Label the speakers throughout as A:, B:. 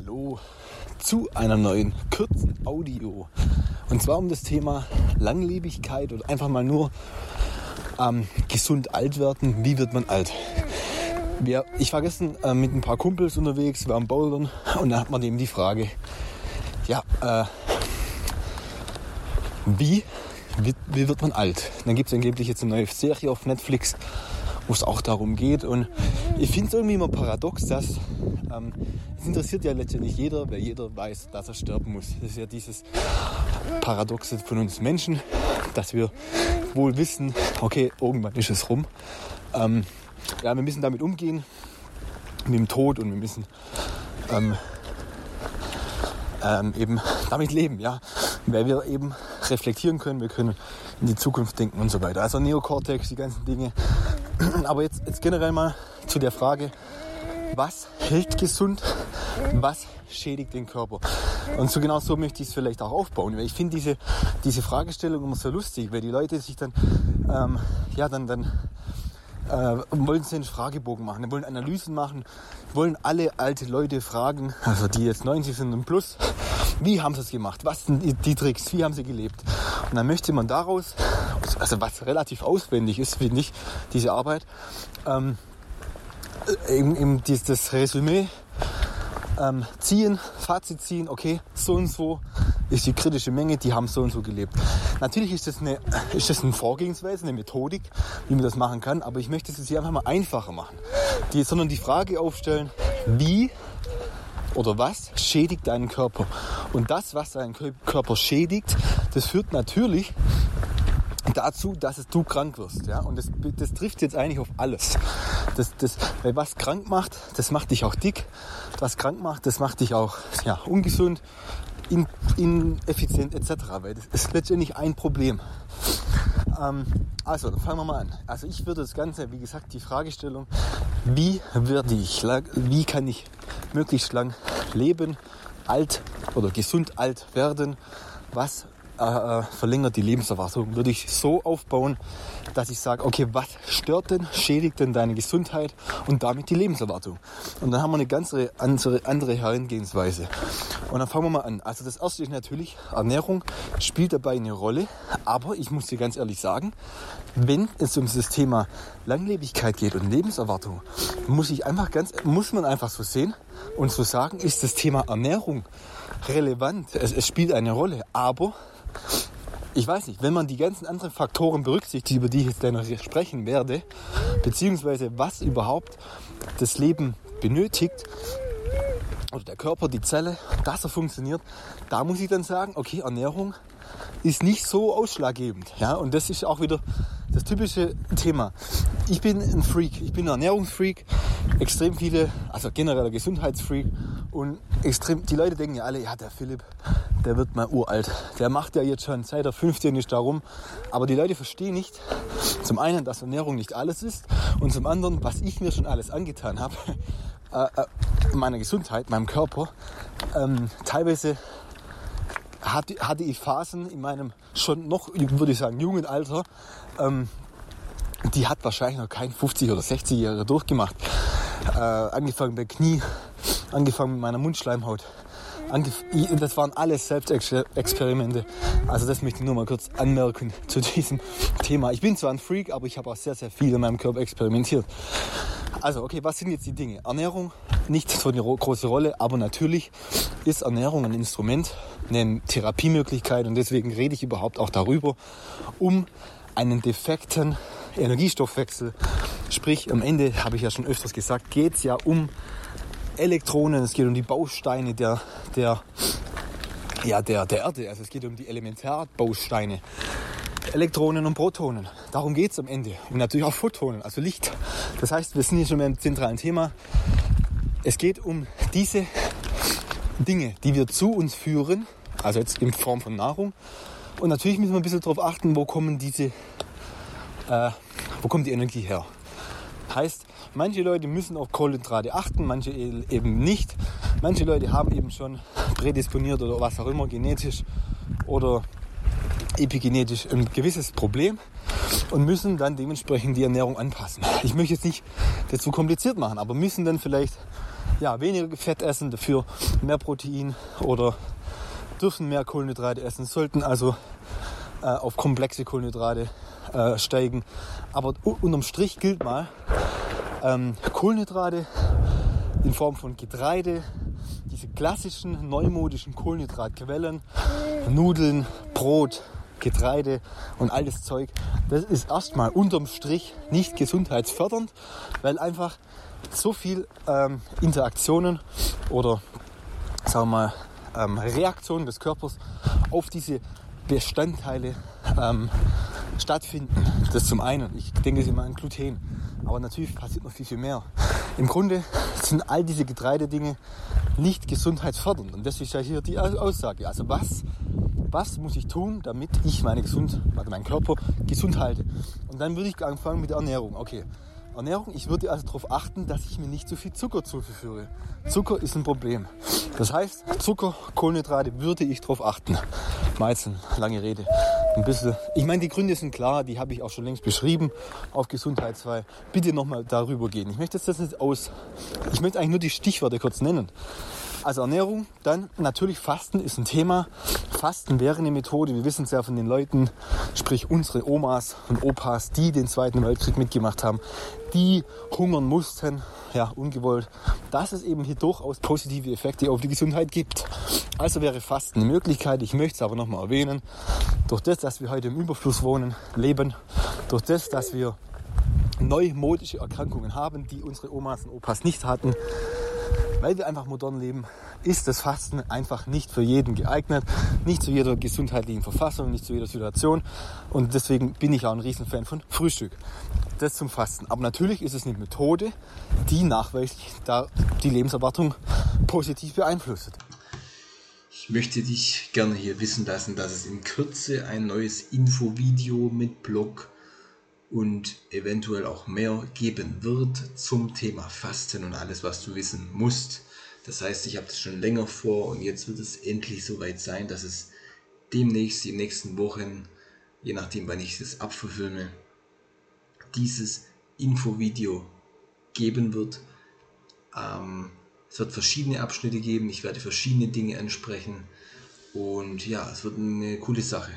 A: Hallo zu einer neuen kurzen Audio. Und zwar um das Thema Langlebigkeit oder einfach mal nur ähm, gesund alt werden. Wie wird man alt? Wir, ich war gestern äh, mit ein paar Kumpels unterwegs, wir am Bouldern und da hat man eben die Frage, ja, äh, wie, wie, wie wird man alt? Dann gibt es angeblich jetzt eine neue Serie auf Netflix, wo es auch darum geht. Und ich finde es irgendwie immer paradox, dass ähm, es interessiert ja letztendlich jeder, weil jeder weiß, dass er sterben muss. Das ist ja dieses Paradoxe von uns Menschen, dass wir wohl wissen, okay, irgendwann ist es rum. Ähm, ja, wir müssen damit umgehen, mit dem Tod und wir müssen ähm, ähm, eben damit leben, ja, weil wir eben reflektieren können, wir können in die Zukunft denken und so weiter. Also Neokortex, die ganzen Dinge. Aber jetzt, jetzt generell mal zu der Frage, was hält gesund, was schädigt den Körper. Und so genau so möchte ich es vielleicht auch aufbauen, weil ich finde diese, diese Fragestellung immer so lustig, weil die Leute sich dann, ähm, ja, dann, dann äh, wollen sie einen Fragebogen machen, wollen Analysen machen, wollen alle alte Leute fragen, also die jetzt 90 sind und plus, wie haben sie es gemacht, was sind die, die Tricks, wie haben sie gelebt. Und dann möchte man daraus, also was relativ auswendig ist, finde ich, diese Arbeit, ähm, eben, eben das Resümee ähm, ziehen, Fazit ziehen, okay, so und so ist die kritische Menge, die haben so und so gelebt. Natürlich ist das eine, ist das eine Vorgehensweise, eine Methodik, wie man das machen kann, aber ich möchte es hier einfach mal einfacher machen. Die, sondern die Frage aufstellen, wie oder was schädigt deinen Körper? Und das, was deinen Körper schädigt, das führt natürlich dazu, dass es du krank wirst. Ja? Und das, das trifft jetzt eigentlich auf alles. Das, das, weil was krank macht, das macht dich auch dick. Was krank macht, das macht dich auch ja, ungesund, in, ineffizient etc. Weil das ist letztendlich ein Problem. Ähm, also, fangen wir mal an. Also ich würde das Ganze, wie gesagt, die Fragestellung, wie werde ich, wie kann ich möglichst lang leben, alt oder gesund alt werden, was äh, äh, verlängert die Lebenserwartung. Würde ich so aufbauen, dass ich sage, okay, was stört denn, schädigt denn deine Gesundheit und damit die Lebenserwartung? Und dann haben wir eine ganz andere, andere Herangehensweise. Und dann fangen wir mal an. Also das erste ist natürlich, Ernährung spielt dabei eine Rolle, aber ich muss dir ganz ehrlich sagen, wenn es um das Thema Langlebigkeit geht und Lebenserwartung, muss ich einfach ganz, muss man einfach so sehen und so sagen, ist das Thema Ernährung relevant. Es, es spielt eine Rolle, aber ich weiß nicht, wenn man die ganzen anderen Faktoren berücksichtigt, über die ich jetzt noch sprechen werde, beziehungsweise was überhaupt das Leben benötigt, oder der Körper, die Zelle, dass er funktioniert, da muss ich dann sagen, okay, Ernährung ist nicht so ausschlaggebend. Ja? Und das ist auch wieder das typische Thema. Ich bin ein Freak, ich bin ein Ernährungsfreak, extrem viele, also genereller Gesundheitsfreak und extrem, die Leute denken ja alle, ja, der Philipp, der wird mal uralt. Der macht ja jetzt schon seit er 15 ist darum. Aber die Leute verstehen nicht, zum einen, dass Ernährung nicht alles ist und zum anderen, was ich mir schon alles angetan habe, äh, äh, meiner Gesundheit, meinem Körper. Ähm, teilweise hatte, hatte ich Phasen in meinem schon noch, würde ich sagen, jungen Alter, ähm, die hat wahrscheinlich noch kein 50 oder 60 Jahre durchgemacht. Äh, angefangen bei Knie, angefangen mit meiner Mundschleimhaut. Angef das waren alles Selbstexperimente. Also das möchte ich nur mal kurz anmerken zu diesem Thema. Ich bin zwar ein Freak, aber ich habe auch sehr, sehr viel in meinem Körper experimentiert. Also, okay, was sind jetzt die Dinge? Ernährung, nicht so eine große Rolle, aber natürlich ist Ernährung ein Instrument, eine Therapiemöglichkeit und deswegen rede ich überhaupt auch darüber, um einen defekten Energiestoffwechsel, sprich am Ende, habe ich ja schon öfters gesagt, geht es ja um Elektronen, es geht um die Bausteine der, der, ja, der, der Erde, also es geht um die Elementarbausteine. Elektronen und Protonen. Darum geht es am Ende. Und natürlich auch Photonen, also Licht. Das heißt, wir sind hier schon beim zentralen Thema. Es geht um diese Dinge, die wir zu uns führen, also jetzt in Form von Nahrung. Und natürlich müssen wir ein bisschen darauf achten, wo kommen diese, äh, wo kommt die Energie her. Heißt, manche Leute müssen auf Kohlenhydrate achten, manche e-, eben nicht. Manche Leute haben eben schon prädisponiert oder was auch immer genetisch oder epigenetisch ein gewisses Problem und müssen dann dementsprechend die Ernährung anpassen. Ich möchte jetzt nicht das zu kompliziert machen, aber müssen dann vielleicht ja, weniger Fett essen, dafür mehr Protein oder dürfen mehr Kohlenhydrate essen, sollten also äh, auf komplexe Kohlenhydrate äh, steigen. Aber unterm Strich gilt mal, ähm, Kohlenhydrate in Form von Getreide, diese klassischen neumodischen Kohlenhydratquellen, Nudeln, Brot, Getreide und all das Zeug, das ist erstmal unterm Strich nicht gesundheitsfördernd, weil einfach so viel ähm, Interaktionen oder sagen wir mal ähm, Reaktionen des Körpers auf diese Bestandteile ähm, stattfinden. Das zum einen. Ich denke immer an Gluten. Aber natürlich passiert noch viel, viel mehr. Im Grunde sind all diese Getreidedinge nicht gesundheitsfördernd. Und das ist ja hier die Aussage. Also was, was muss ich tun, damit ich meine gesund, also meinen Körper gesund halte? Und dann würde ich anfangen mit der Ernährung. Okay, Ernährung, ich würde also darauf achten, dass ich mir nicht zu viel Zucker zuführe. Zucker ist ein Problem. Das heißt, Zucker, Kohlenhydrate würde ich darauf achten. Meizen, lange Rede. Ein bisschen. Ich meine, die Gründe sind klar, die habe ich auch schon längst beschrieben auf Gesundheit 2. Bitte nochmal darüber gehen. Ich möchte jetzt das nicht aus. Ich möchte eigentlich nur die Stichworte kurz nennen. Also Ernährung, dann natürlich Fasten ist ein Thema. Fasten wäre eine Methode, wir wissen es ja von den Leuten, sprich unsere Omas und Opas, die den Zweiten Weltkrieg mitgemacht haben, die hungern mussten, ja, ungewollt, dass es eben hier durchaus positive Effekte auf die Gesundheit gibt. Also wäre Fasten eine Möglichkeit, ich möchte es aber nochmal erwähnen, durch das, dass wir heute im Überfluss wohnen, leben, durch das, dass wir neumodische Erkrankungen haben, die unsere Omas und Opas nicht hatten, weil wir einfach modern leben, ist das Fasten einfach nicht für jeden geeignet, nicht zu jeder gesundheitlichen Verfassung, nicht zu jeder Situation. Und deswegen bin ich auch ein Riesenfan von Frühstück. Das zum Fasten. Aber natürlich ist es eine Methode, die nachweislich da die Lebenserwartung positiv beeinflusst.
B: Ich möchte dich gerne hier wissen lassen, dass es in Kürze ein neues Infovideo mit Blog und eventuell auch mehr geben wird zum Thema Fasten und alles, was du wissen musst. Das heißt, ich habe das schon länger vor und jetzt wird es endlich soweit sein, dass es demnächst, die nächsten Wochen, je nachdem, wann ich es abverfilme, dieses Infovideo geben wird. Ähm, es wird verschiedene Abschnitte geben, ich werde verschiedene Dinge ansprechen und ja, es wird eine coole Sache.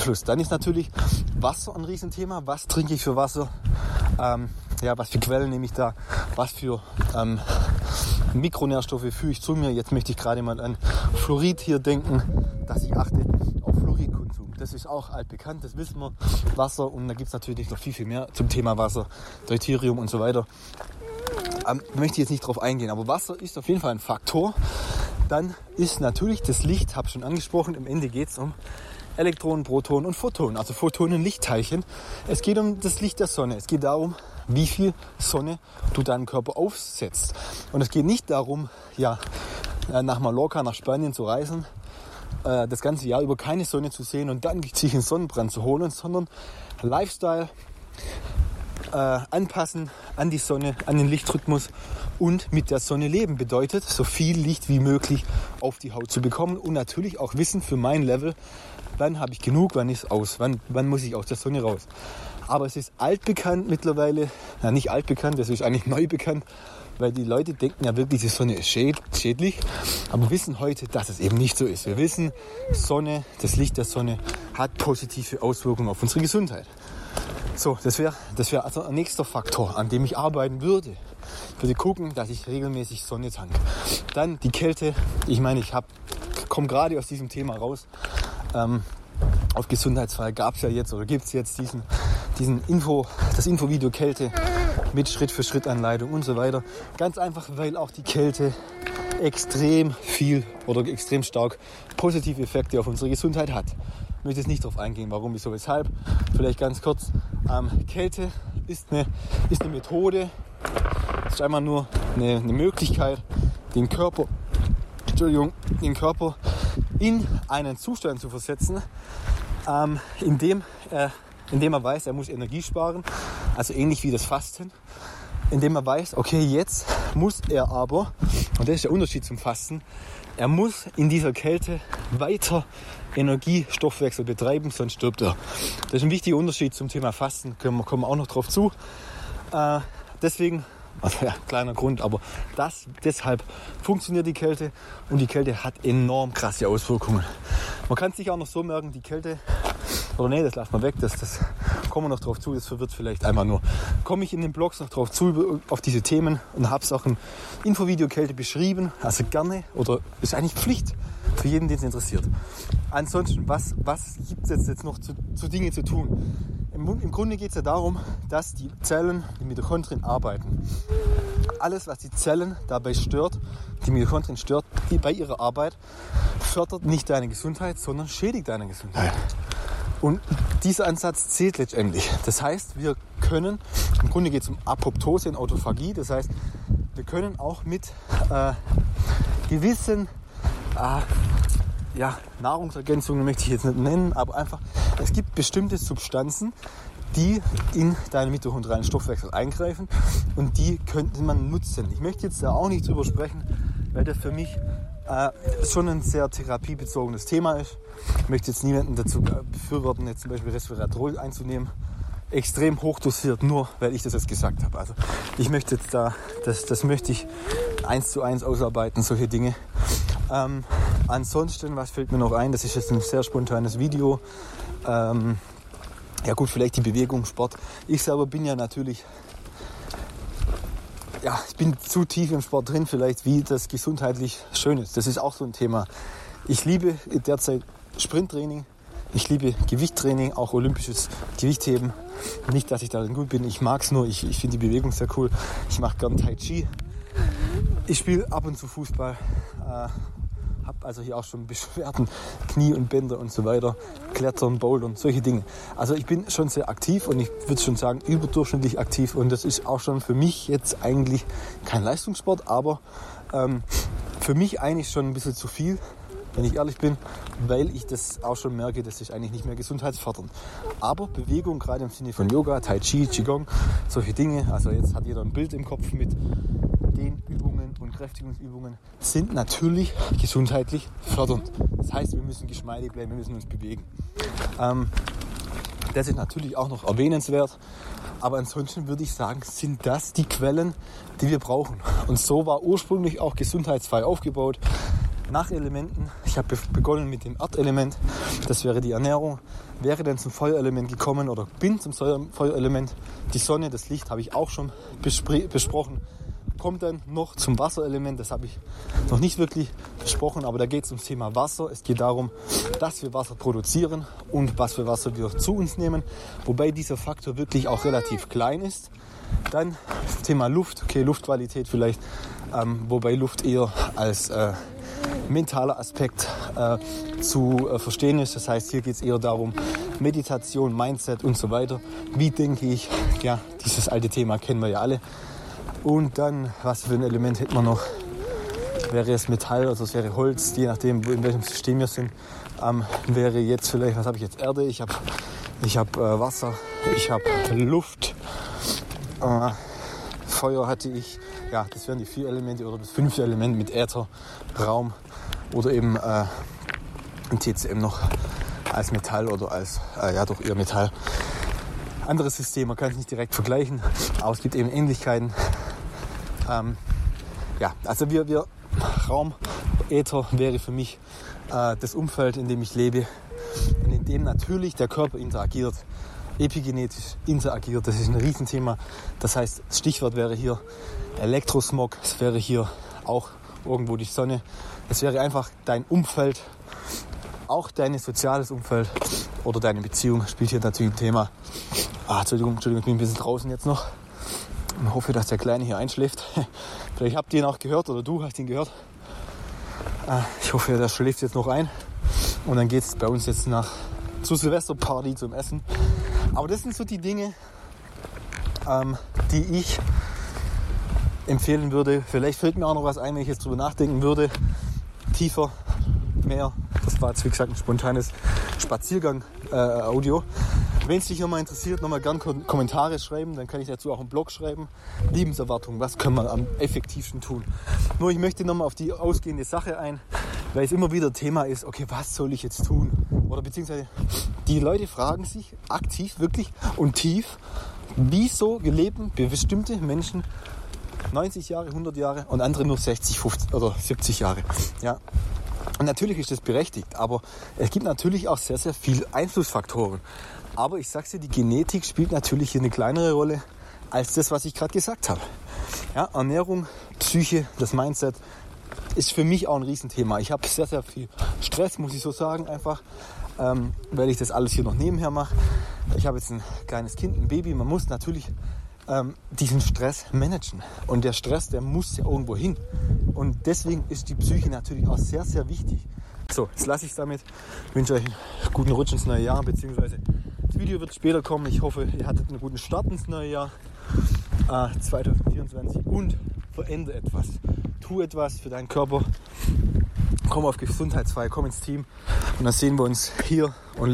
A: Fluss. Dann ist natürlich Wasser ein Riesenthema. Was trinke ich für Wasser? Ähm, ja, was für Quellen nehme ich da? Was für ähm, Mikronährstoffe führe ich zu mir? Jetzt möchte ich gerade mal an Fluorid hier denken, dass ich achte auf Fluoridkonsum. Das ist auch altbekannt, das wissen wir. Wasser und da gibt es natürlich noch viel, viel mehr zum Thema Wasser, Deuterium und so weiter. Ähm, möchte ich jetzt nicht drauf eingehen, aber Wasser ist auf jeden Fall ein Faktor. Dann ist natürlich das Licht, habe ich schon angesprochen, im Ende geht es um Elektronen, Protonen und Photonen, also Photonen, Lichtteilchen. Es geht um das Licht der Sonne. Es geht darum, wie viel Sonne du deinem Körper aufsetzt. Und es geht nicht darum, ja, äh, nach Mallorca, nach Spanien zu reisen, äh, das ganze Jahr über keine Sonne zu sehen und dann sich einen Sonnenbrand zu holen, sondern Lifestyle äh, anpassen an die Sonne, an den Lichtrhythmus und mit der Sonne leben bedeutet, so viel Licht wie möglich auf die Haut zu bekommen und natürlich auch wissen für mein Level, wann habe ich genug, wann ist aus, wann, wann muss ich aus der Sonne raus. Aber es ist altbekannt mittlerweile, na nicht altbekannt, das ist eigentlich neu bekannt, weil die Leute denken ja wirklich, die Sonne ist schädlich, aber wir wissen heute, dass es eben nicht so ist. Wir wissen, Sonne, das Licht der Sonne hat positive Auswirkungen auf unsere Gesundheit. So, das wäre das wär also ein nächster Faktor, an dem ich arbeiten würde. Ich würde gucken, dass ich regelmäßig Sonne tanke. Dann die Kälte. Ich meine, ich komme gerade aus diesem Thema raus. Ähm, auf Gesundheitsfall gab es ja jetzt oder gibt es jetzt diesen, diesen Info, das Infovideo Kälte mit Schritt-für-Schritt-Anleitung und so weiter. Ganz einfach, weil auch die Kälte extrem viel oder extrem stark positive Effekte auf unsere Gesundheit hat. Ich möchte jetzt nicht darauf eingehen, warum, wieso, weshalb. Vielleicht ganz kurz. Ähm, Kälte ist eine, ist eine Methode, ist einfach nur eine, eine Möglichkeit, den Körper, Entschuldigung, den Körper in einen Zustand zu versetzen, ähm, in, dem, äh, in dem er weiß, er muss Energie sparen, also ähnlich wie das Fasten, indem er weiß, okay, jetzt muss er aber, und das ist der Unterschied zum Fasten, er muss in dieser Kälte weiter Energiestoffwechsel betreiben, sonst stirbt er. Das ist ein wichtiger Unterschied zum Thema Fasten, kommen wir auch noch drauf zu. Äh, deswegen Also ja, kleiner Grund, aber das, deshalb funktioniert die Kälte und die Kälte hat enorm krasse Auswirkungen. Man kann sich auch noch so merken, die Kälte, oder nee, das lassen wir weg, das, das kommen wir noch drauf zu, das verwirrt vielleicht einmal nur. Komme ich in den Blogs noch drauf zu, auf diese Themen und habe es auch im Infovideo Kälte beschrieben, also gerne oder ist eigentlich Pflicht für jeden, den es interessiert. Ansonsten, was, was gibt es jetzt noch zu, zu Dinge zu tun? Im, Im Grunde geht es ja darum, dass die Zellen, die Mitochondrien arbeiten. Alles, was die Zellen dabei stört, die Mitochondrien stört, die bei ihrer Arbeit, fördert nicht deine Gesundheit, sondern schädigt deine Gesundheit. Und dieser Ansatz zählt letztendlich. Das heißt, wir können, im Grunde geht es um Apoptose und Autophagie, das heißt, wir können auch mit äh, gewissen äh, ja, Nahrungsergänzungen möchte ich jetzt nicht nennen, aber einfach, es gibt bestimmte Substanzen, die in deinen mitochondrialen Stoffwechsel eingreifen und die könnte man nutzen. Ich möchte jetzt da auch nicht drüber sprechen, weil das für mich äh, schon ein sehr therapiebezogenes Thema ist. Ich möchte jetzt niemanden dazu befürworten, jetzt zum Beispiel Resveratrol einzunehmen. Extrem hochdosiert, nur weil ich das jetzt gesagt habe. Also ich möchte jetzt da, das, das möchte ich eins zu eins ausarbeiten, solche Dinge. Ähm, ansonsten, was fällt mir noch ein? Das ist jetzt ein sehr spontanes Video. Ähm, ja gut, vielleicht die Bewegung, Sport. Ich selber bin ja natürlich, ja, ich bin zu tief im Sport drin, vielleicht wie das gesundheitlich schön ist. Das ist auch so ein Thema. Ich liebe derzeit Sprinttraining. Ich liebe Gewichttraining, auch olympisches Gewichtheben. Nicht, dass ich darin gut bin, ich mag es nur, ich, ich finde die Bewegung sehr cool. Ich mache gern Tai Chi. Ich spiele ab und zu Fußball. Habe also hier auch schon Beschwerden, Knie und Bänder und so weiter, Klettern, Bouldern, solche Dinge. Also ich bin schon sehr aktiv und ich würde schon sagen überdurchschnittlich aktiv und das ist auch schon für mich jetzt eigentlich kein Leistungssport, aber ähm, für mich eigentlich schon ein bisschen zu viel, wenn ich ehrlich bin, weil ich das auch schon merke, das ist eigentlich nicht mehr gesundheitsfördernd. Aber Bewegung, gerade im Sinne von Yoga, Tai Chi, Qigong, solche Dinge, also jetzt hat jeder ein Bild im Kopf mit Dehnübungen Kräftigungsübungen, sind natürlich gesundheitlich fördernd. Das heißt, wir müssen geschmeidig bleiben, wir müssen uns bewegen. Ähm, das ist natürlich auch noch erwähnenswert. Aber ansonsten würde ich sagen, sind das die Quellen, die wir brauchen. Und so war ursprünglich auch gesundheitsfrei aufgebaut nach Elementen. Ich habe begonnen mit dem Erdelement, das wäre die Ernährung, wäre dann zum Feuerelement gekommen oder bin zum Feuerelement. Die Sonne, das Licht habe ich auch schon besprochen. Kommt dann noch zum Wasserelement, das habe ich noch nicht wirklich besprochen, aber da geht es ums Thema Wasser. Es geht darum, dass wir Wasser produzieren und was für Wasser wir zu uns nehmen, wobei dieser Faktor wirklich auch relativ klein ist. Dann das Thema Luft, okay, Luftqualität vielleicht, ähm, wobei Luft eher als äh, mentaler Aspekt äh, zu äh, verstehen ist. Das heißt, hier geht es eher darum, Meditation, Mindset und so weiter. Wie denke ich? Ja, dieses alte Thema kennen wir ja alle. Und dann, was für ein Element hätten wir noch? Wäre es Metall, also es wäre Holz, je nachdem, in welchem System wir sind. Ähm, wäre jetzt vielleicht, was habe ich jetzt? Erde, ich habe ich hab, äh, Wasser, ich habe Luft, äh, Feuer hatte ich. Ja, das wären die vier Elemente oder das fünfte Element mit Äther, Raum oder eben äh, TCM noch als Metall oder als, äh, ja doch eher Metall. Anderes System, man kann es nicht direkt vergleichen, aber es gibt eben Ähnlichkeiten. Ähm, ja, also wir, wir Raum, Äther wäre für mich äh, das Umfeld, in dem ich lebe und in dem natürlich der Körper interagiert, epigenetisch interagiert. Das ist ein Riesenthema. Das heißt, das Stichwort wäre hier Elektrosmog, es wäre hier auch irgendwo die Sonne. Es wäre einfach dein Umfeld, auch dein soziales Umfeld oder deine Beziehung spielt hier natürlich ein Thema. Ah, Entschuldigung, Entschuldigung, ich bin ein bisschen draußen jetzt noch. Ich hoffe, dass der Kleine hier einschläft. Vielleicht habt ihr ihn auch gehört oder du hast ihn gehört. Ah, ich hoffe, der schläft jetzt noch ein. Und dann geht es bei uns jetzt nach zur Silvesterparty zum Essen. Aber das sind so die Dinge, ähm, die ich empfehlen würde. Vielleicht fällt mir auch noch was ein, wenn ich jetzt drüber nachdenken würde. Tiefer, mehr. Das war jetzt wie gesagt ein spontanes Spaziergang-Audio. Äh, wenn es dich nochmal interessiert, nochmal gern Kommentare schreiben, dann kann ich dazu auch einen Blog schreiben. Liebenserwartung, was können wir am effektivsten tun? Nur ich möchte nochmal auf die ausgehende Sache ein, weil es immer wieder Thema ist, okay, was soll ich jetzt tun? Oder beziehungsweise die Leute fragen sich aktiv wirklich und tief, wieso leben bestimmte Menschen 90 Jahre, 100 Jahre und andere nur 60, 50 oder 70 Jahre. Ja. Und natürlich ist das berechtigt, aber es gibt natürlich auch sehr, sehr viele Einflussfaktoren. Aber ich sag's dir, die Genetik spielt natürlich hier eine kleinere Rolle als das, was ich gerade gesagt habe. Ja, Ernährung, Psyche, das Mindset ist für mich auch ein Riesenthema. Ich habe sehr, sehr viel Stress, muss ich so sagen, einfach, ähm, weil ich das alles hier noch nebenher mache. Ich habe jetzt ein kleines Kind, ein Baby. Man muss natürlich ähm, diesen Stress managen. Und der Stress, der muss ja irgendwo hin. Und deswegen ist die Psyche natürlich auch sehr, sehr wichtig. So, jetzt lasse ich es damit. Ich wünsche euch einen guten Rutsch ins neue Jahr, beziehungsweise das Video wird später kommen. Ich hoffe, ihr hattet einen guten Start ins neue Jahr äh, 2024 und verändere etwas. Tu etwas für deinen Körper. Komm auf Gesundheitsfeier, komm ins Team und dann sehen wir uns hier und